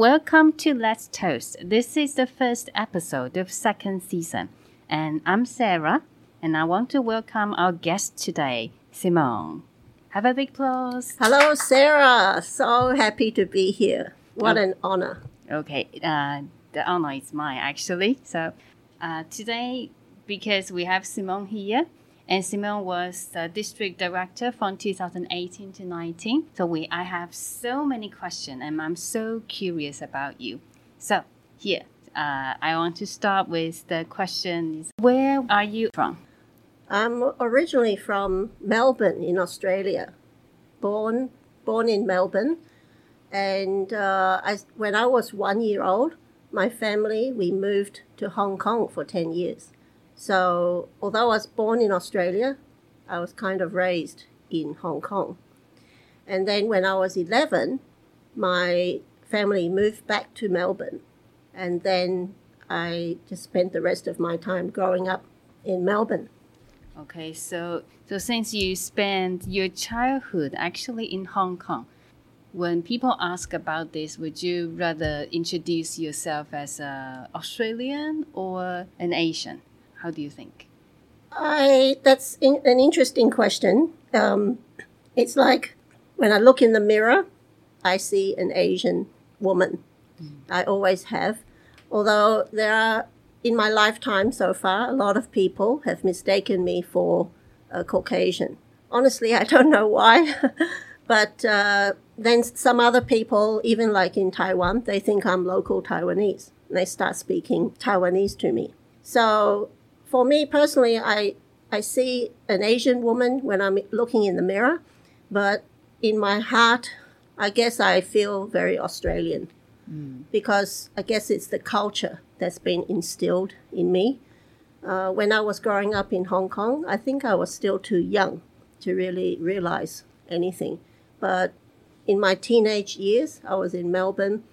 Welcome to Let's Toast. This is the first episode of second season, and I'm Sarah, and I want to welcome our guest today, Simone. Have a big applause. Hello, Sarah. So happy to be here. What Oh. an honor. Okay, uh, the honor is mine actually. So uh, today, because we have Simone here, and Simone was the district director from 2018 to 19. So we, I have so many questions, and I'm so curious about you. So here, uh, I want to start with the question: Where are you from? I'm originally from Melbourne in Australia. Born born in Melbourne, and uh, I, when I was one year old, my family we moved to Hong Kong for ten years. So although I was born in Australia, I was kind of raised in Hong Kong. And then when I was eleven, my family moved back to Melbourne, and then I just spent the rest of my time growing up in Melbourne. Okay, so so since you spent your childhood actually in Hong Kong, when people ask about this, would you rather introduce yourself as a Australian or an Asian? How do you think? I that's in, an interesting question. Um, it's like when I look in the mirror, I see an Asian woman. I always have, although there are in my lifetime so far, a lot of people have mistaken me for a Caucasian. Honestly, I don't know why, but uh, then some other people, even like in Taiwan, they think I'm local Taiwanese. And they start speaking Taiwanese to me. So for me personally, I I see an Asian woman when I'm looking in the mirror, but in my heart, I guess I feel very Australian because I guess it's the culture that's been instilled in me. Uh, when I was growing up in Hong Kong, I think I was still too young to really realize anything. But in my teenage years, I was in Melbourne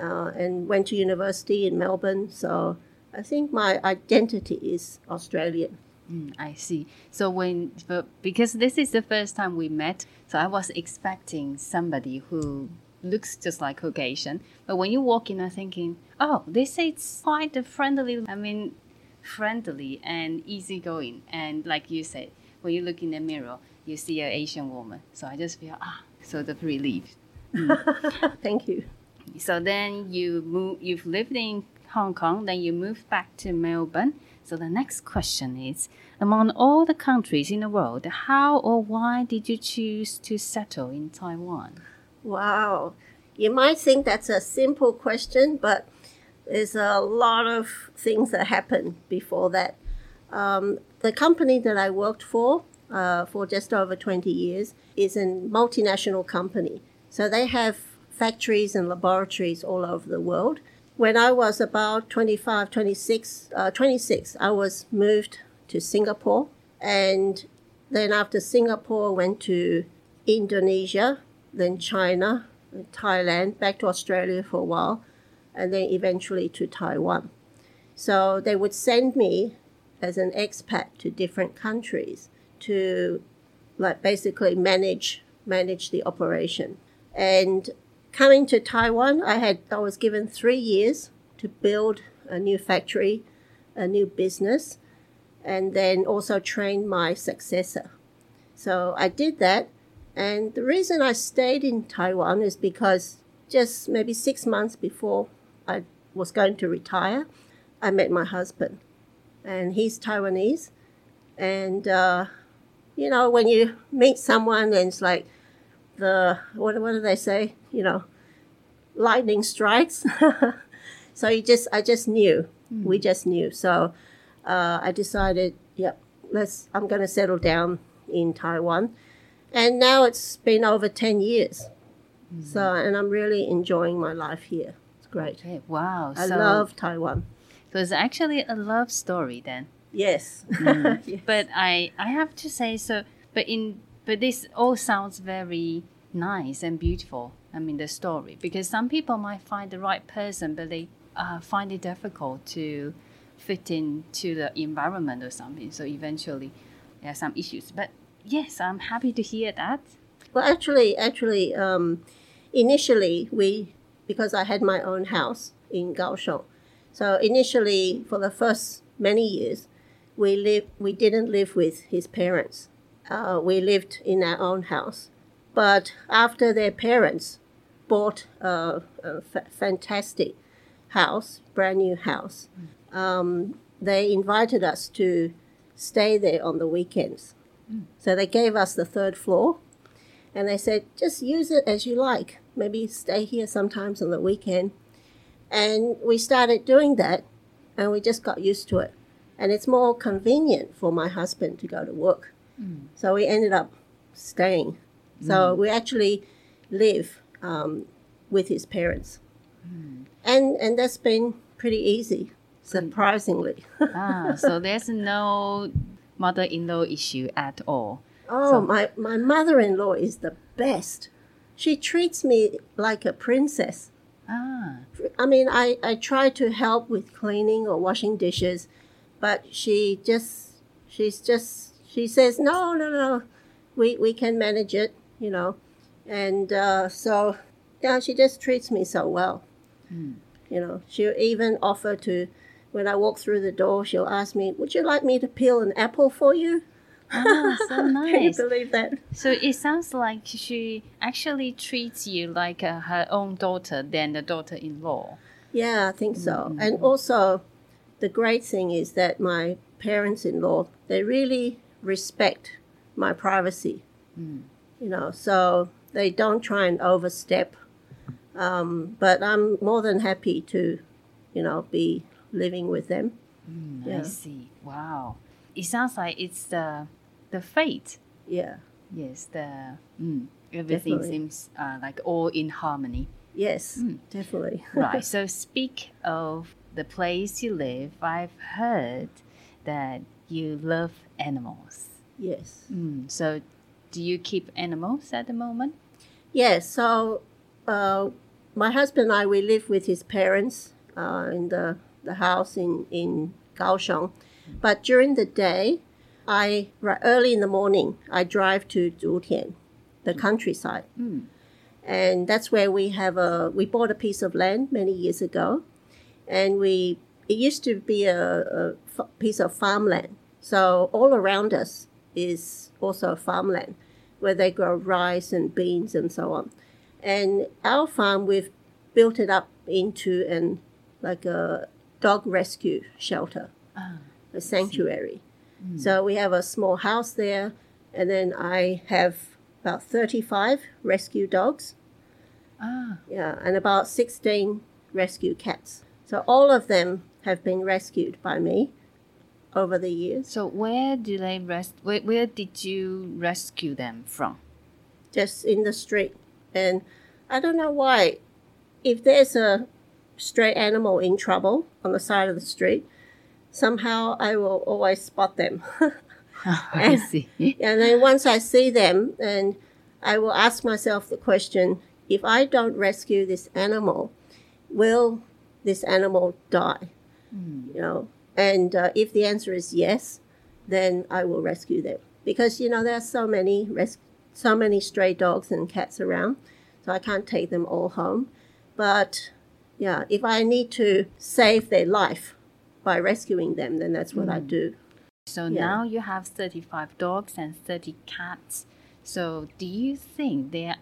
uh, and went to university in Melbourne. So I think my identity is Australian. Mm, I see. So when but because this is the first time we met, so I was expecting somebody who looks just like Caucasian. But when you walk in, I'm thinking, oh, this is quite a friendly. I mean, friendly and easygoing. And like you said, when you look in the mirror, you see an Asian woman. So I just feel ah, sort of relieved. Thank you. So then you move. You've lived in Hong Kong, then you moved back to Melbourne. So the next question is: Among all the countries in the world, how or why did you choose to settle in Taiwan? Wow. You might think that's a simple question, but there's a lot of things that happened before that. Um, the company that I worked for uh, for just over 20 years is a multinational company. So they have factories and laboratories all over the world. When I was about 25, 26, uh, 26, I was moved to Singapore. And then after Singapore, went to Indonesia, then China, Thailand, back to Australia for a while, and then eventually to Taiwan. So they would send me as an expat to different countries to like basically manage manage the operation. And coming to Taiwan, I had I was given 3 years to build a new factory, a new business, and then also train my successor. So I did that and the reason I stayed in Taiwan is because just maybe six months before I was going to retire, I met my husband. And he's Taiwanese. And, uh, you know, when you meet someone and it's like the, what, what do they say? You know, lightning strikes. so you just, I just knew. Hmm. We just knew. So uh, I decided, yep, let's, I'm going to settle down in Taiwan and now it's been over 10 years hmm. so and i'm really enjoying my life here it's great Okay, wow. i so, love taiwan So it's actually a love story then. yes hmm. Yes. But I, I have to say so. But in, but this all sounds very nice and beautiful. I mean the story because some people might find the right person, but they uh, find it difficult to fit into the environment or something. So eventually, there are some issues. But yes, I'm happy to hear that. well actually actually um, initially we because I had my own house in Kaohsiung. So initially, for the first many years, we lived. We didn't live with his parents. Uh, we lived in our own house. But after their parents bought a, a fantastic house, brand new house, um, they invited us to stay there on the weekends. So they gave us the third floor and they said, just use it as you like. Maybe stay here sometimes on the weekend. And we started doing that and we just got used to it. And it's more convenient for my husband to go to work. So we ended up staying. So we actually live um, with his parents. And, and that's been pretty easy, surprisingly. ah, so there's no mother-in-law issue at all. Oh, So- my, my mother in law is the best. She treats me like a princess. Ah, I mean, I, I try to help with cleaning or washing dishes, but she just, she's just, she says, no, no, no, we, we can manage it, you know. And uh, so, yeah, she just treats me so well. You know, she'll even offer to, when I walk through the door, she'll ask me, would you like me to peel an apple for you? ah so Can you believe that? So it sounds like she actually treats you like uh, her own daughter than the daughter-in-law. Yeah, I think so. And also, the great thing is that my parents-in-law they really respect my privacy. You know, so they don't try and overstep. Um, but I'm more than happy to, you know, be living with them. I Yeah. see. Wow. It sounds like it's the the fate. Yeah. Yes, the mm, everything Definitely. seems uh, like all in harmony. Yes, definitely. right. So speak of the place you live. I've heard that you love animals. yes. Mm, so do you keep animals at the moment? Yes. So, uh, my husband and I we live with his parents uh, in the the house in in Kaohsiung, but during the day, I early in the morning I drive to Zhutian, the countryside, and that's where we have a we bought a piece of land many years ago, and we it used to be a, a f- piece of farmland. So all around us is also farmland where they grow rice and beans and so on. And our farm, we've built it up into an like a dog rescue shelter, a sanctuary. So we have a small house there, and then I have about thirty-five rescue dogs. Ah, Yeah, and about 16 rescue cats. So all of them have been rescued by me over the years, so where do they rest? Where, where did you rescue them from? just in the street. And I don't know why. If there's a stray animal in trouble on the side of the street, somehow I will always spot them. Oh, I see. and then once I see them, and I will ask myself the question if I don't rescue this animal, will this animal die? You know, and uh, if the answer is yes, then I will rescue them because you know there are so many res- so many stray dogs and cats around, so I can't take them all home. But yeah, if I need to save their life by rescuing them, then that's what I do. So Yeah. now you have 35 dogs and 30 cats. So do you think there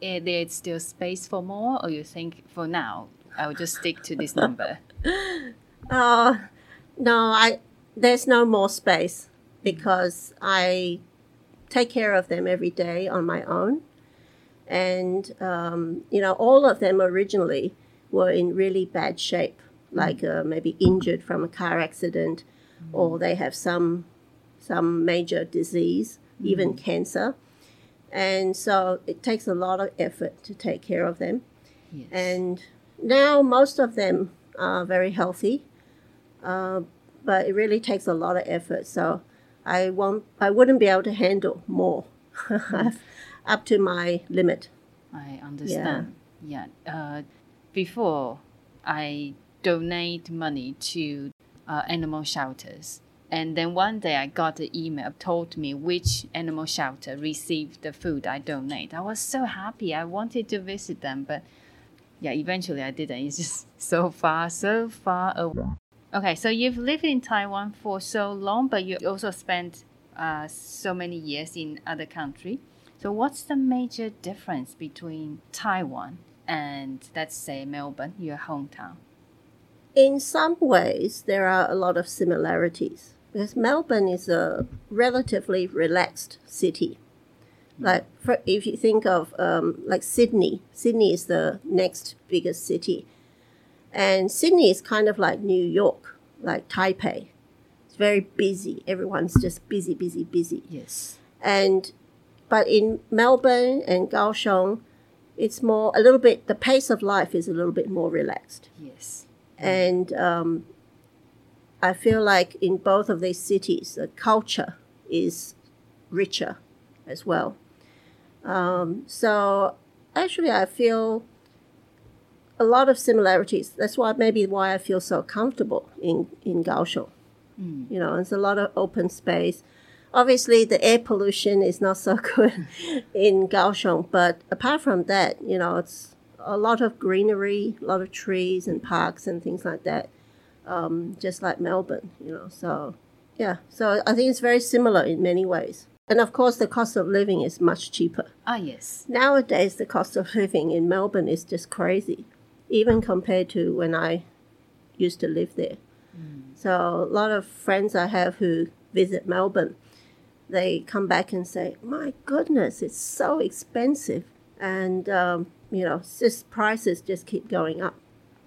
eh, there's still space for more or you think for now I will just stick to this number? Uh, no, I there's no more space because I take care of them every day on my own, and um, you know all of them originally were in really bad shape, like uh, maybe injured from a car accident, or they have some some major disease, even cancer, and so it takes a lot of effort to take care of them. Yes. And now most of them are very healthy, uh, but it really takes a lot of effort. So I won't, I wouldn't be able to handle more, up to my limit. I understand. Yeah. Uh, before I donate money to uh, animal shelters, and then one day I got an email told me which animal shelter received the food I donate. I was so happy. I wanted to visit them, but yeah, eventually I didn't. It's just so far, so far away. Okay, so you've lived in Taiwan for so long, but you also spent uh, so many years in other country. So what's the major difference between Taiwan and let's say Melbourne, your hometown? In some ways, there are a lot of similarities because Melbourne is a relatively relaxed city. Like for, if you think of um, like Sydney, Sydney is the next biggest city, and Sydney is kind of like New York, like Taipei. It's very busy. Everyone's just busy, busy, busy. Yes. And but in Melbourne and Kaohsiung, it's more a little bit. The pace of life is a little bit more relaxed, Yes. and um, I feel like in both of these cities, the culture is richer as well. Um, so actually, I feel a lot of similarities. That's why maybe why I feel so comfortable in in Kaohsiung. You know, there's a lot of open space. Obviously, the air pollution is not so good in Kaohsiung, but apart from that, you know, it's a lot of greenery, a lot of trees and parks and things like that. Um, just like Melbourne, you know. So yeah, so I think it's very similar in many ways. And of course, the cost of living is much cheaper. Ah, yes. Nowadays, the cost of living in Melbourne is just crazy, even compared to when I used to live there. So, a lot of friends I have who visit Melbourne, they come back and say, My goodness, it's so expensive. And, um, you know, just prices just keep going up.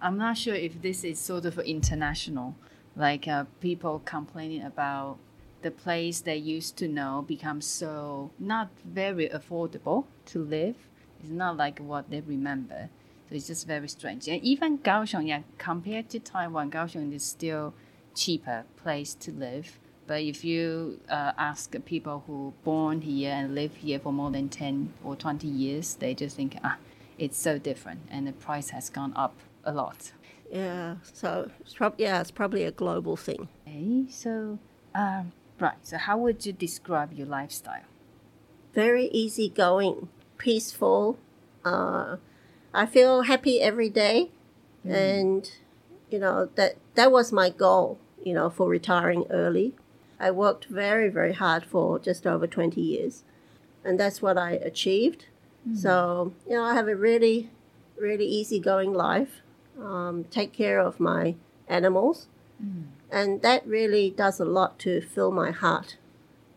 I'm not sure if this is sort of international, like uh, people complaining about the place they used to know becomes so not very affordable to live. It's not like what they remember. So it's just very strange. And even Kaohsiung, yeah, compared to Taiwan, Kaohsiung is still cheaper place to live. But if you uh, ask people who born here and live here for more than 10 or 20 years, they just think, ah, it's so different and the price has gone up a lot. Yeah, so it's prob- yeah, it's probably a global thing. Okay, so um, right. So how would you describe your lifestyle? Very easygoing, peaceful. Uh, I feel happy every day, and you know that that was my goal. You know, for retiring early, I worked very very hard for just over twenty years, and that's what I achieved. So you know, I have a really really easygoing life. Um, take care of my animals, and that really does a lot to fill my heart.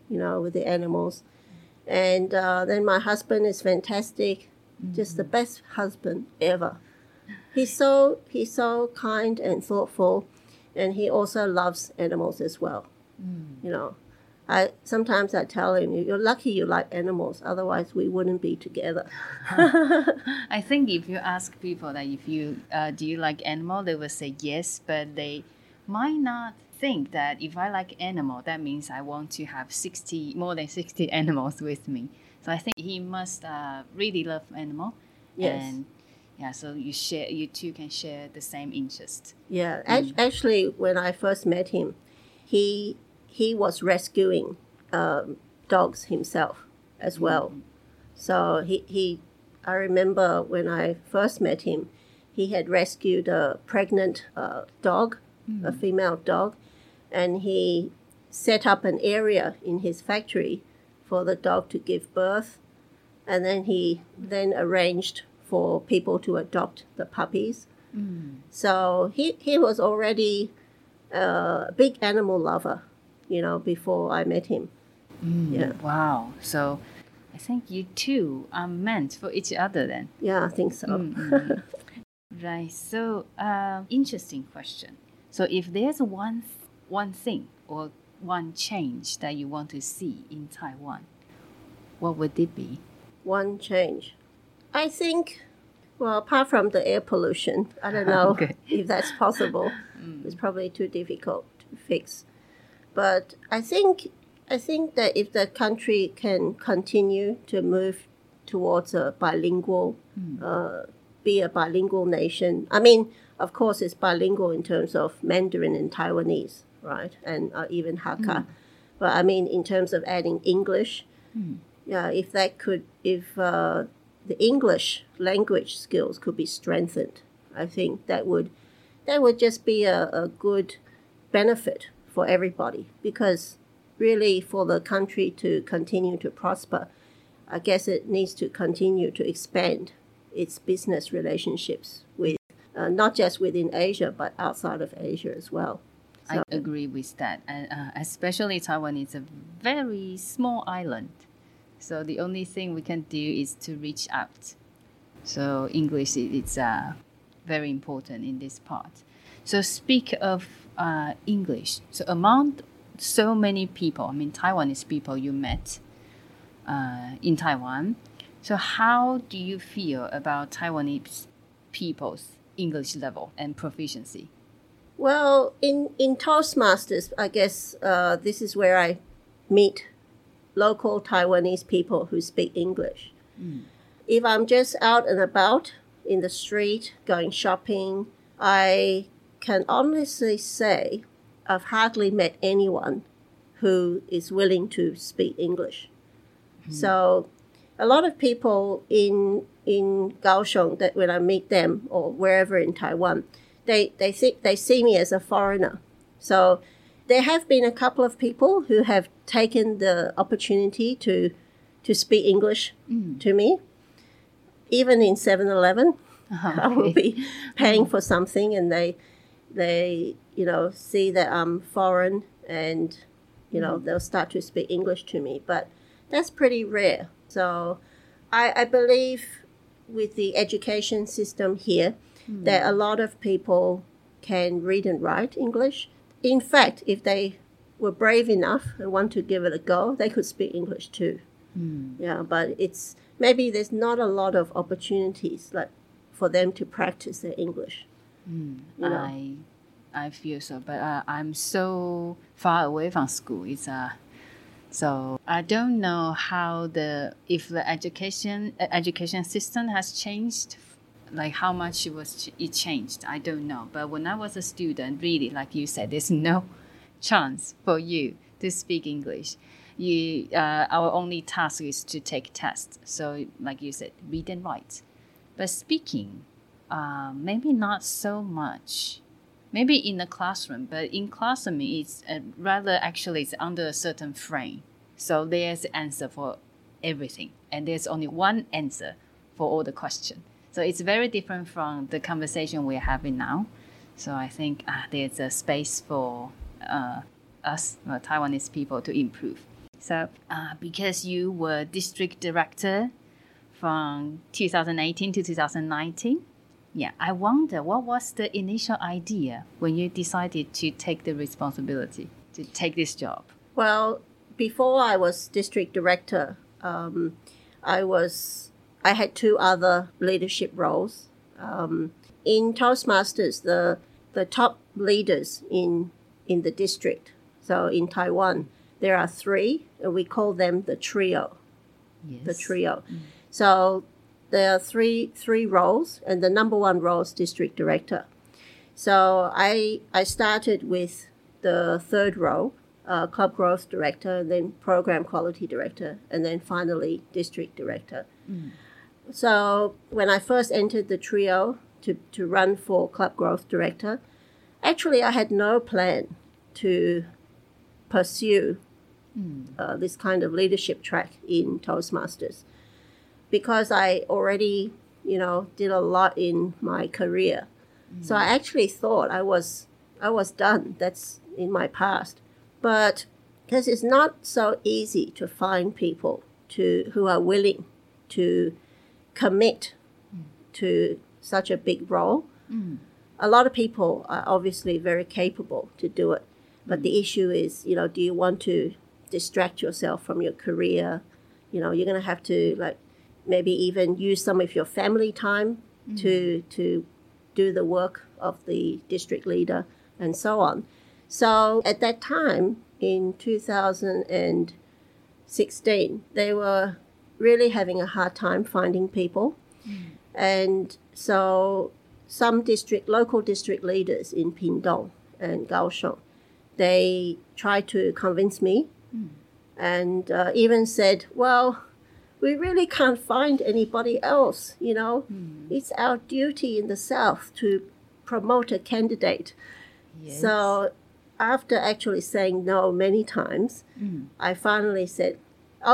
You know, with the animals. And uh, then my husband is fantastic, just the best husband ever. He's so he's so kind and thoughtful, and he also loves animals as well. You know, I sometimes I tell him, "You're lucky you like animals, otherwise we wouldn't be together." I think if you ask people that if you uh, do you like animal, they will say yes, but they might not think that if I like animal, that means I want to have sixty more than sixty animals with me. So I think he must uh, really love animal. Yes. And yeah, so you share, you two can share the same interest. Yeah, act- actually, when I first met him, he he was rescuing um, dogs himself as well. So he, he I remember when I first met him, he had rescued a pregnant uh, dog, a female dog, and he set up an area in his factory for the dog to give birth, and then he then arranged for people to adopt the puppies. Hmm. So he, he was already a big animal lover, you know, before I met him. Hmm. Yeah. Wow. So I think you two are meant for each other then. Yeah, I think so. Hmm, right. So, um, interesting question. So, if there's one one thing or one change that you want to see in Taiwan, what would it be? One change. I think, well, apart from the air pollution, I don't know Okay. if that's possible. It's probably too difficult to fix. But I think I think that if the country can continue to move towards a bilingual, uh, be a bilingual nation. I mean, of course, it's bilingual in terms of Mandarin and Taiwanese, right, and uh, even Hakka. But I mean, in terms of adding English, yeah, if that could, if uh, the English language skills could be strengthened. I think that would that would just be a, a good benefit for everybody because really for the country to continue to prosper, I guess it needs to continue to expand its business relationships with uh, not just within Asia but outside of Asia as well. I agree with that. And uh, especially Taiwan is a very small island. So the only thing we can do is to reach out. So English is uh, very important in this part. So speak of uh, English. So among so many people, I mean Taiwanese people you met uh, in Taiwan. So how do you feel about Taiwanese people's English level and proficiency? Well, in, in Toastmasters, I guess uh, this is where I meet local Taiwanese people who speak English. Mm. If I'm just out and about in the street going shopping, I can honestly say I've hardly met anyone who is willing to speak English. Mm. So, a lot of people in in Kaohsiung that when I meet them or wherever in Taiwan, they they think they see me as a foreigner. So there have been a couple of people who have taken the opportunity to to speak English mm. to me. Even in 7-Eleven, uh-huh, okay. I will be paying for something and they they you know see that I'm foreign and you know mm. they'll start to speak English to me. But that's pretty rare. So I, I believe with the education system here, mm. that a lot of people can read and write English. In fact, if they were brave enough and want to give it a go, they could speak English too. Mm. Yeah, but it's maybe there's not a lot of opportunities like for them to practice their English. Mm. You know? I I feel so, but uh, I'm so far away from school. It's uh, so I don't know how the if the education education system has changed like how much it was it changed. I don't know. But when i was a student really like you said there's no chance for you to speak english. You uh, our only task is to take tests so like you said read and write. But speaking uh, maybe not so much maybe in the classroom but in classroom it's uh, rather actually it's under a certain frame so there's answer for everything and there's only one answer for all the questions so it's very different from the conversation we're having now. So I think uh, there's a space for uh, us, uh, Taiwanese people, to improve. So uh, because you were district director from 2018 to 2019, yeah, I wonder what was the initial idea when you decided to take the responsibility to take this job? Well, before I was district director, um, I was I had two other leadership roles. Um, in Toastmasters, the the top leaders in in the district, so in Taiwan, there are three, and we call them the trio. Yes. The trio. Mm. So there are three three roles, and the number one role is district director. So I I started with the third role, uh, club growth director, and then program quality director, and then finally district director. Mm. So when I first entered the trio to, to run for club growth director, actually I had no plan to pursue mm. uh, this kind of leadership track in Toastmasters because I already, you know, did a lot in my career. Mm. So I actually thought I was I was done. That's in my past. But because it's not so easy to find people to who are willing to commit to such a big role. Mm. A lot of people are obviously very capable to do it, but the issue is, you know, do you want to distract yourself from your career? You know, you're going to have to like maybe even use some of your family time mm. to to do the work of the district leader and so on. So at that time in 2016, they were really having a hard time finding people. Mm. And so some district, local district leaders in Pingtung and Kaohsiung, they tried to convince me mm. and uh, even said, well, we really can't find anybody else, you know. Hmm. It's our duty in the South to promote a candidate. Yes. So after actually saying no many times, Mm. I finally said,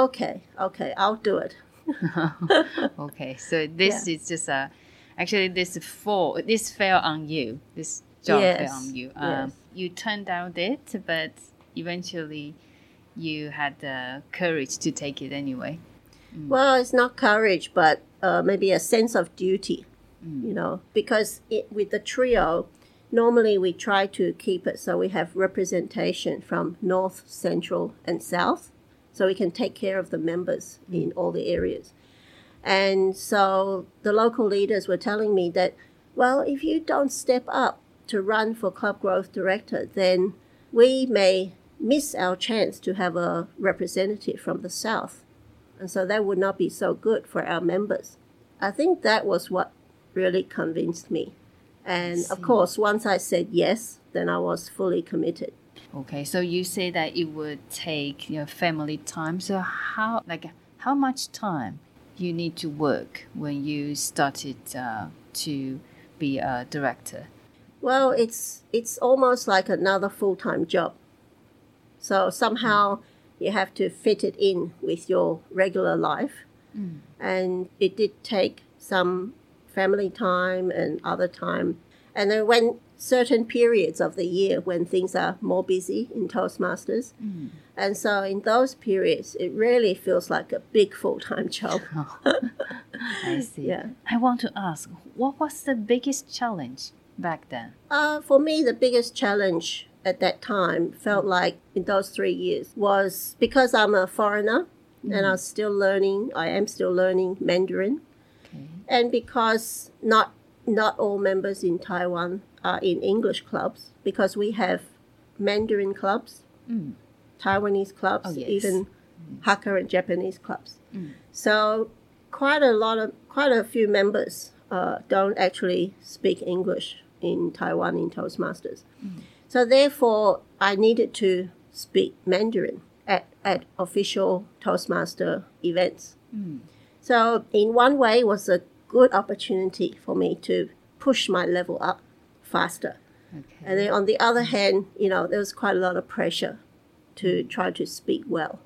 okay, okay, I'll do it. okay, so this is just a actually this fall this fell on you. This job Yes, fell on you. Um, yes. You turned down it, but eventually you had the courage to take it anyway. Well, it's not courage, but uh, maybe a sense of duty, you know, because it, with the trio, normally we try to keep it so we have representation from North, Central, and South, so we can take care of the members in all the areas. And so the local leaders were telling me that, well, if you don't step up to run for club growth director, then we may miss our chance to have a representative from the South. And so that would not be so good for our members. I think that was what really convinced me. And of course, once I said yes, then I was fully committed. Okay, so you say that it would take your family time. So how like how much time you need to work when you started uh, to be a director? Well, it's it's almost like another full-time job. So somehow you have to fit it in with your regular life. And it did take some family time and other time. And then when certain periods of the year when things are more busy in Toastmasters. And so in those periods it really feels like a big full-time job. I see. Yeah. I want to ask, what was the biggest challenge back then? Uh, for me, the biggest challenge at that time felt like in those three years was because I'm a foreigner and I'm still learning. I am still learning Mandarin, Okay. and because not not all members in Taiwan are in English clubs because we have Mandarin clubs, Mm. Taiwanese clubs, Oh, yes. even Hakka and Japanese clubs. Mm. So quite a lot of quite a few members uh, don't actually speak English in Taiwan in Toastmasters. So therefore, I needed to speak Mandarin at, at official Toastmaster events. Mm. So in one way, it was a good opportunity for me to push my level up faster. Okay. And then on the other hand, you know, there was quite a lot of pressure to try to speak well.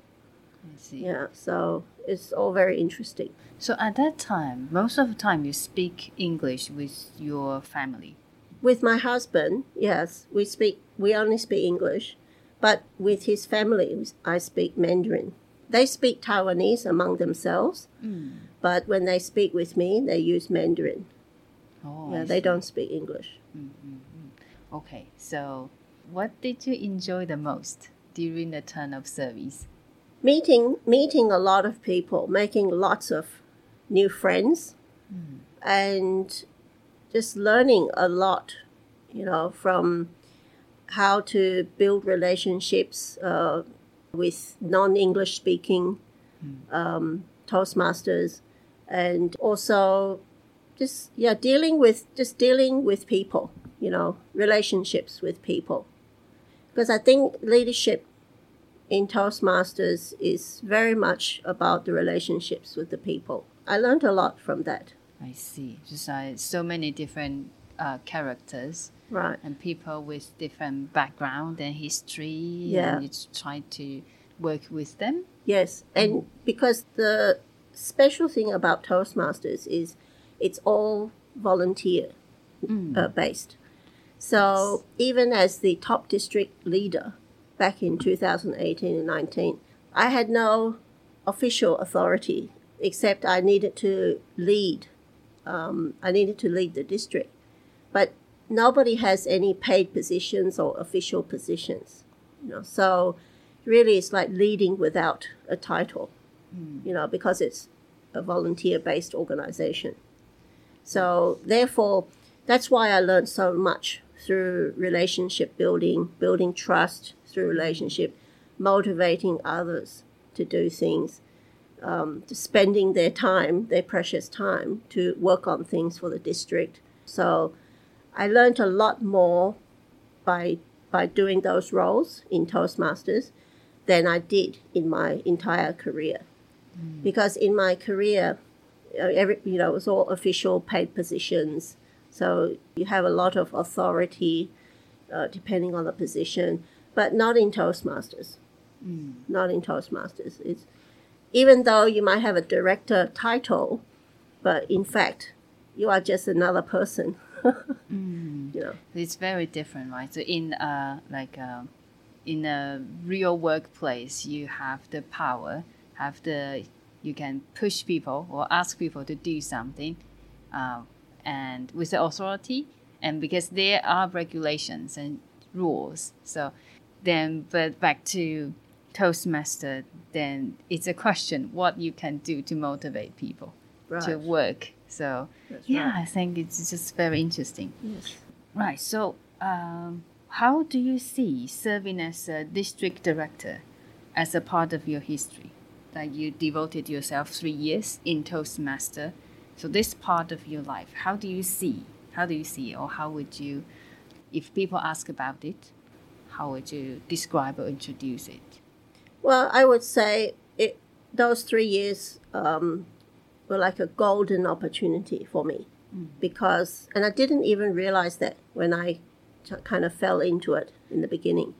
I see. Yeah, so it's all very interesting. So at that time, most of the time you speak English with your family. With my husband, yes, we speak we only speak English, but with his family, I speak Mandarin. They speak Taiwanese among themselves, Mm. but when they speak with me, they use Mandarin. Oh, yeah, they don't speak English. Okay, so what did you enjoy the most during the turn of service? Meeting meeting a lot of people, making lots of new friends, and just learning a lot, you know, from how to build relationships uh, with non-English speaking um, Toastmasters, and also just yeah dealing with just dealing with people, you know, relationships with people, because I think leadership in Toastmasters is very much about the relationships with the people. I learned a lot from that. I see. Just uh, so many different uh, characters Right. and people with different background and history. Yeah. And you try to work with them. Yes, and because the special thing about Toastmasters is it's all volunteer uh, based. So even as the top district leader back in 2018 and 19, I had no official authority except I needed to lead. Um, I needed to lead the district, but nobody has any paid positions or official positions. You know, so really it's like leading without a title, you know, because it's a volunteer based organization. So, therefore, that's why I learned so much through relationship building, building trust through relationship, motivating others to do things, um, to spending their time, their precious time, to work on things for the district. So, I learned a lot more by by doing those roles in Toastmasters than I did in my entire career. because in my career, every, you know, it was all official paid positions. So you have a lot of authority uh, depending on the position, but not in Toastmasters. Not in Toastmasters. It's even though you might have a director title, but in fact, you are just another person. You know. It's very different, right? So in uh like uh, in a real workplace, you have the power, have the you can push people or ask people to do something, uh, and with the authority, and because there are regulations and rules. So then, but back to Toastmaster, then it's a question what you can do to motivate people to work. So That's yeah, right. I think it's just very interesting. Yes. Right. So, um, how do you see serving as a district director as a part of your history? Like you devoted yourself three years in Toastmaster. So this part of your life, how do you see? How do you see, or how would you, if people ask about it, how would you describe or introduce it? Well, I would say it, those three years um, were like a golden opportunity for me because, and I didn't even realize that when I t- kind of fell into it in the beginning.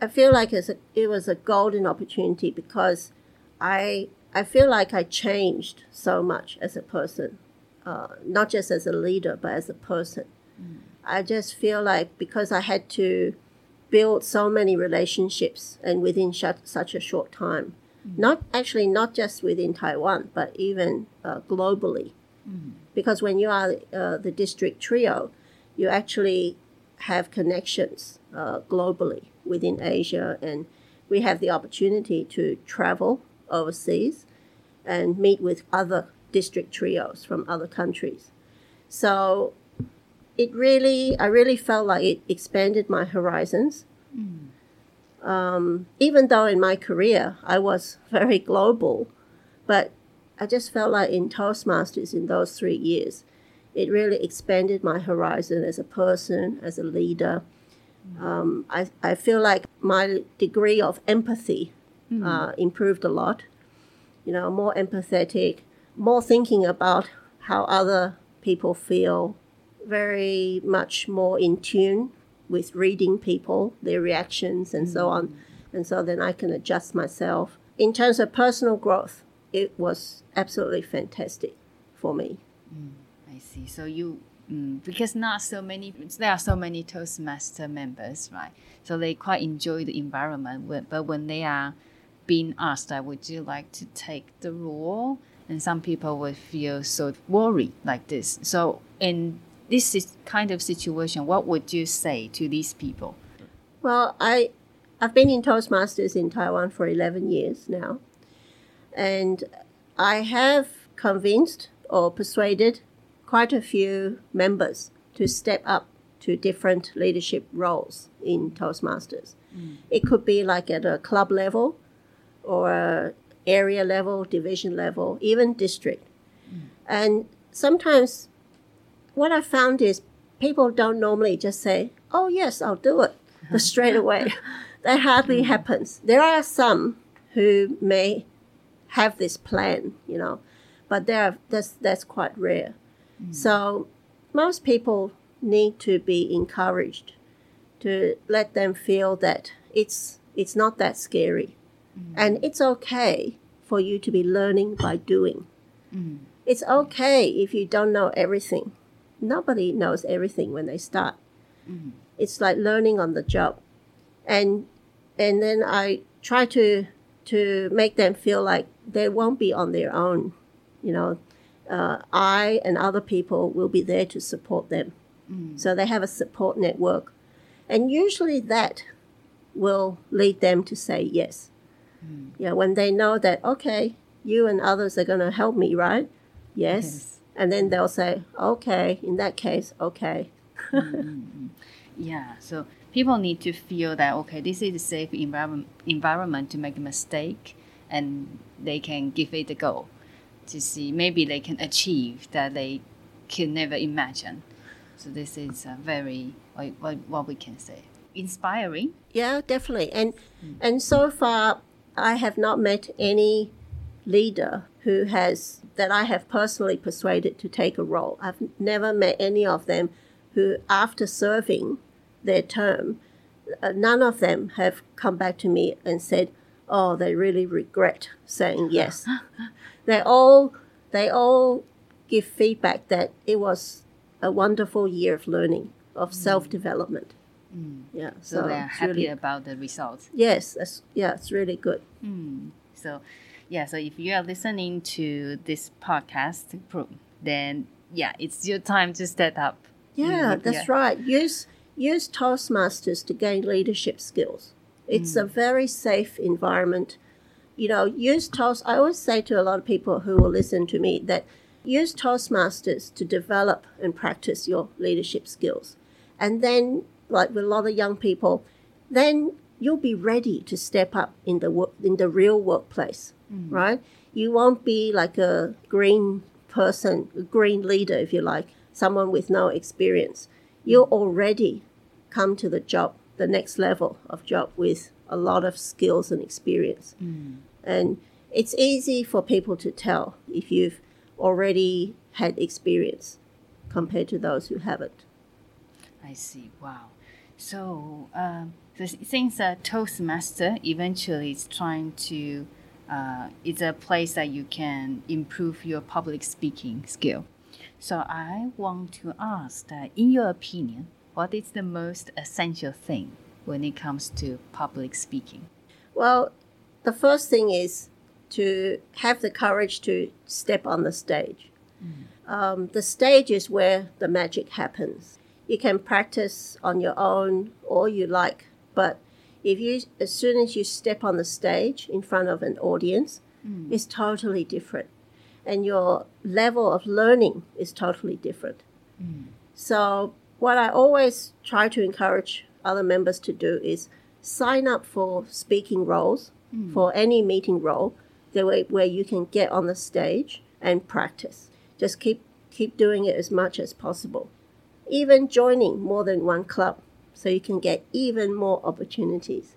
I feel like it's a, it was a golden opportunity because I I feel like I changed so much as a person, uh, not just as a leader, but as a person. I just feel like because I had to build so many relationships and within sh- such a short time, not actually not just within Taiwan, but even uh, globally. Because when you are uh, the district trio, you actually have connections uh, globally within Asia, and we have the opportunity to travel overseas and meet with other district trios from other countries. So it really, I really felt like it expanded my horizons. Um, even though in my career I was very global, but I just felt like in Toastmasters in those three years, it really expanded my horizon as a person, as a leader. Um, I, I feel like my degree of empathy uh, improved a lot. You know, more empathetic, more thinking about how other people feel, very much more in tune with reading people, their reactions, and so on. And so then I can adjust myself. In terms of personal growth, it was absolutely fantastic for me. I see. So you, mm, because not so many, there are so many Toastmaster members, right? So they quite enjoy the environment. But when they are being asked, uh, would you like to take the role? And some people would feel so worried like this. So in this is kind of situation, what would you say to these people? Well, I, I've been in Toastmasters in Taiwan for 11 years now. And I have convinced or persuaded quite a few members to step up to different leadership roles in Toastmasters. Mm. It could be like at a club level or area level, division level, even district. Mm. And sometimes what I found is people don't normally just say, "Oh yes, I'll do it," straight away. that hardly mm. happens. There are some who may have this plan, you know, but there are, that's that's quite rare. Mm. So most people need to be encouraged to let them feel that it's it's not that scary, mm. and it's okay for you to be learning by doing. It's okay if you don't know everything. Nobody knows everything when they start. Mm-hmm. It's like learning on the job, and and then I try to to make them feel like they won't be on their own. You know, uh, I and other people will be there to support them, mm-hmm. so they have a support network, and usually that will lead them to say yes. Mm-hmm. Yeah, when they know that okay, you and others are going to help me, right? Yes. Yes. And then they'll say, okay, in that case, okay. Yeah, so people need to feel that okay, this is a safe environment environment to make a mistake, and they can give it a go to see maybe they can achieve that they could never imagine. So this is a very what, what, what we can say inspiring. Yeah, definitely. And hmm. and so far, I have not met any leader who has that I have personally persuaded to take a role. I've never met any of them who, after serving their term, uh, none of them have come back to me and said, "Oh, they really regret saying yes." they all they all give feedback that it was a wonderful year of learning, of self development. Mm. Yeah, So, they're it's happy really- about the results. yes, that's, yeah, it's really good. Mm. So, yeah. So if you are listening to this podcast, then yeah, it's your time to step up. Yeah, Mm, that's yeah. right. Use use Toastmasters to gain leadership skills. It's a very safe environment. You know, use Toast. I always say to a lot of people who will listen to me that use Toastmasters to develop and practice your leadership skills, and then, like with a lot of young people, then you'll be ready to step up in the work in the real workplace, right? You won't be like a green person, a green leader, if you like, someone with no experience. You'll already come to the job, the next level of job with a lot of skills and experience. And it's easy for people to tell if you've already had experience compared to those who haven't. I see. Wow. So, um, since uh, Toastmaster eventually is trying to, uh, it's a place that you can improve your public speaking skill. So I want to ask that, in your opinion, what is the most essential thing when it comes to public speaking? Well, the first thing is to have the courage to step on the stage. Um, the stage is where the magic happens. You can practice on your own all you like, but if you, as soon as you step on the stage in front of an audience, hmm. it's totally different, and your level of learning is totally different. Hmm. So, what I always try to encourage other members to do is sign up for speaking roles, hmm. for any meeting role, the way where you can get on the stage and practice. Just keep keep doing it as much as possible. Even joining more than one club, so you can get even more opportunities.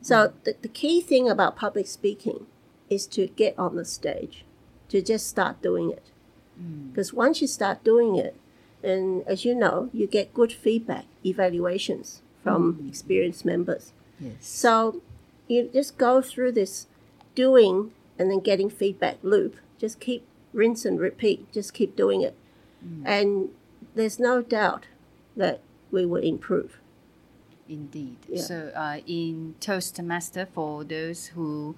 So the, the key thing about public speaking is to get on the stage, to just start doing it. Mm. Because once you start doing it, and as you know, you get good feedback, evaluations from mm. experienced members. Yes. So you just go through this doing and then getting feedback loop. Just keep rinse and repeat. Just keep doing it. Mm. And there's no doubt that we will improve. Indeed. Yeah. So, uh, in Toastmaster, for those who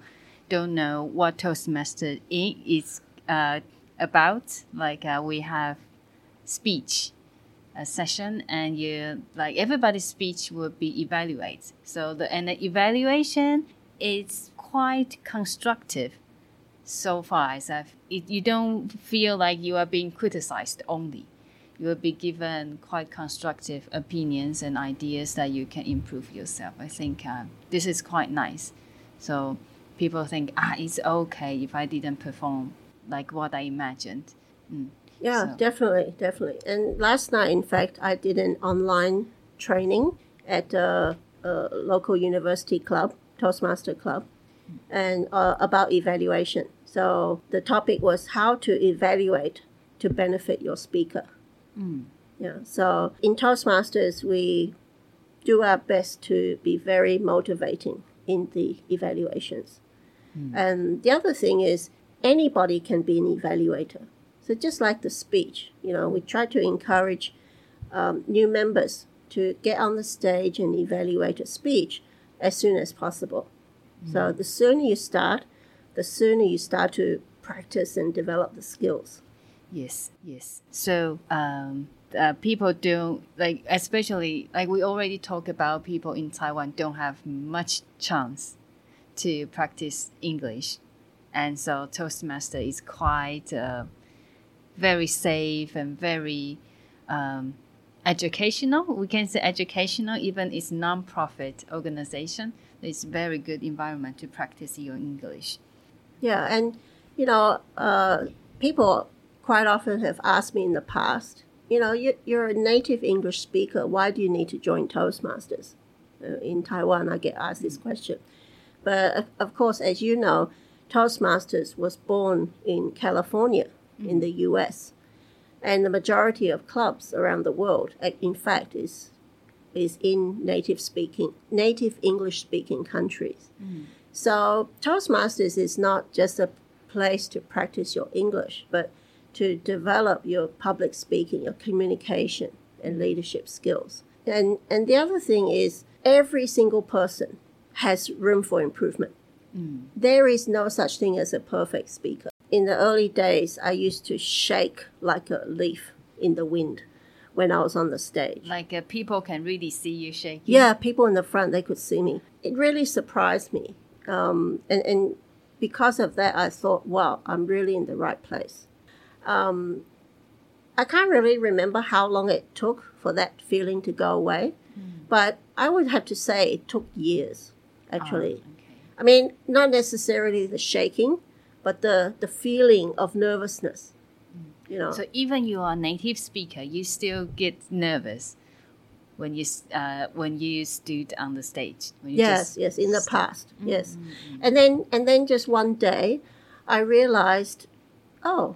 don't know what Toastmaster is uh, about, like uh, we have speech a session, and you like everybody's speech will be evaluated. So the and the evaluation is quite constructive. So far as I've, it, you don't feel like you are being criticized only you will be given quite constructive opinions and ideas that you can improve yourself. I think uh, this is quite nice. So people think, ah, it's okay if I didn't perform like what I imagined. Mm. Yeah, So- definitely, definitely. And last night, in fact, I did an online training at a, a local university club, Toastmaster Club, and uh, about evaluation. So the topic was how to evaluate to benefit your speaker. Mm. Yeah. So in Toastmasters, we do our best to be very motivating in the evaluations. And the other thing is anybody can be an evaluator. So just like the speech, you know, we try to encourage um, new members to get on the stage and evaluate a speech as soon as possible. So the sooner you start, the sooner you start to practice and develop the skills. Yes, yes. So um, uh, people don't like, especially like we already talked about people in Taiwan don't have much chance to practice English, and so Toastmaster is quite uh, very safe and very um, educational. We can say educational, even it's non-profit organization. It's very good environment to practice your English. Yeah, and you know, uh, people quite often have asked me in the past, you know, you, you're a native English speaker. Why do you need to join Toastmasters? Uh, in Taiwan, I get asked this question. But of- of course, as you know, Toastmasters was born in California in the US. And the majority of clubs around the world, in fact, is is in native speaking, native English speaking countries. So Toastmasters is not just a place to practice your English, but to develop your public speaking, your communication, and leadership skills. And and the other thing is every single person has room for improvement. There is no such thing as a perfect speaker. In the early days, I used to shake like a leaf in the wind when I was on the stage. Like uh, people can really see you shaking. Yeah, people in the front they could see me. It really surprised me, um, and and because of that, I thought, wow, I'm really in the right place. Um, I can't really remember how long it took for that feeling to go away, hmm. but I would have to say it took years. Ah, actually, Oh, okay. I mean, not necessarily the shaking, but the the feeling of nervousness. Hmm. You know, So even you are a native speaker, you still get nervous when you uh, when you stood on the stage. When you yes yes in the st- past yes mm, mm, mm, and then and then just one day i realized oh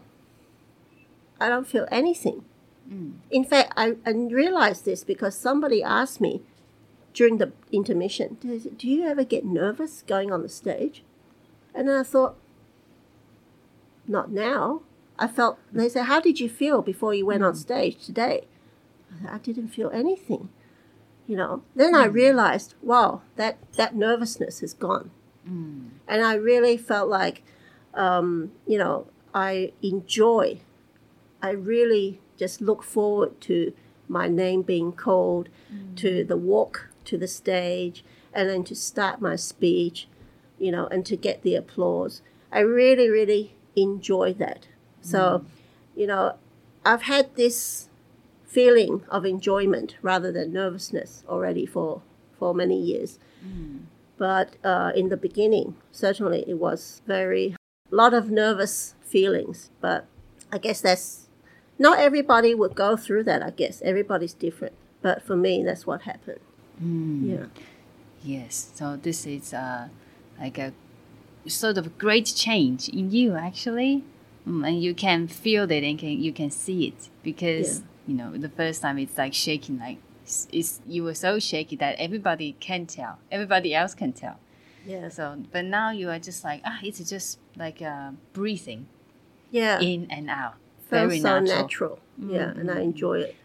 i don't feel anything. Mm. In fact I, I realized this because somebody asked me during the intermission do you ever get nervous going on the stage? And then i thought not now. I felt they said how did you feel before you went on mm. stage today? I said, I didn't feel anything you know. Then i mm. realized wow that that nervousness is gone. And i really felt like um, you know i enjoy i really just look forward to my name being called to mm. the walk to the stage and then to start my speech you know and to get the applause i really really enjoy that so mm. you know i've had this feeling of enjoyment rather than nervousness already for for many years. Mm. But uh, in the beginning, certainly it was very a lot of nervous feelings. But I guess that's not everybody would go through that. I guess everybody's different. But for me, that's what happened. Yeah. Yes. So this is uh, like a sort of great change in you actually, Mm, and you can feel it and can you can see it because Yeah. you know the first time it's like shaking like it's, it's you were so shaky that everybody can tell, everybody else can tell. Yeah. So but now you are just like ah, it's just like uh, breathing Yeah. in and out, Felt very so natural. natural. Yeah, and I enjoy it.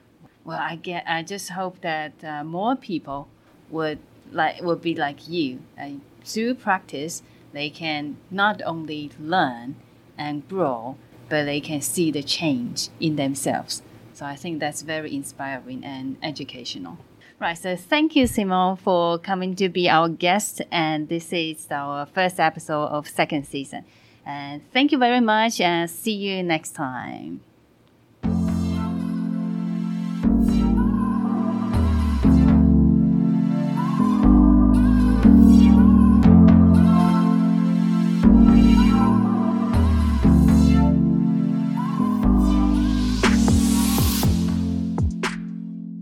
Well, I get. I just hope that uh, more people would like would be like you. Uh, through practice, they can not only learn and grow, but they can see the change in themselves. So I think that's very inspiring and educational. Right. So thank you, Simon, for coming to be our guest. And this is our first episode of second season. And thank you very much. And see you next time.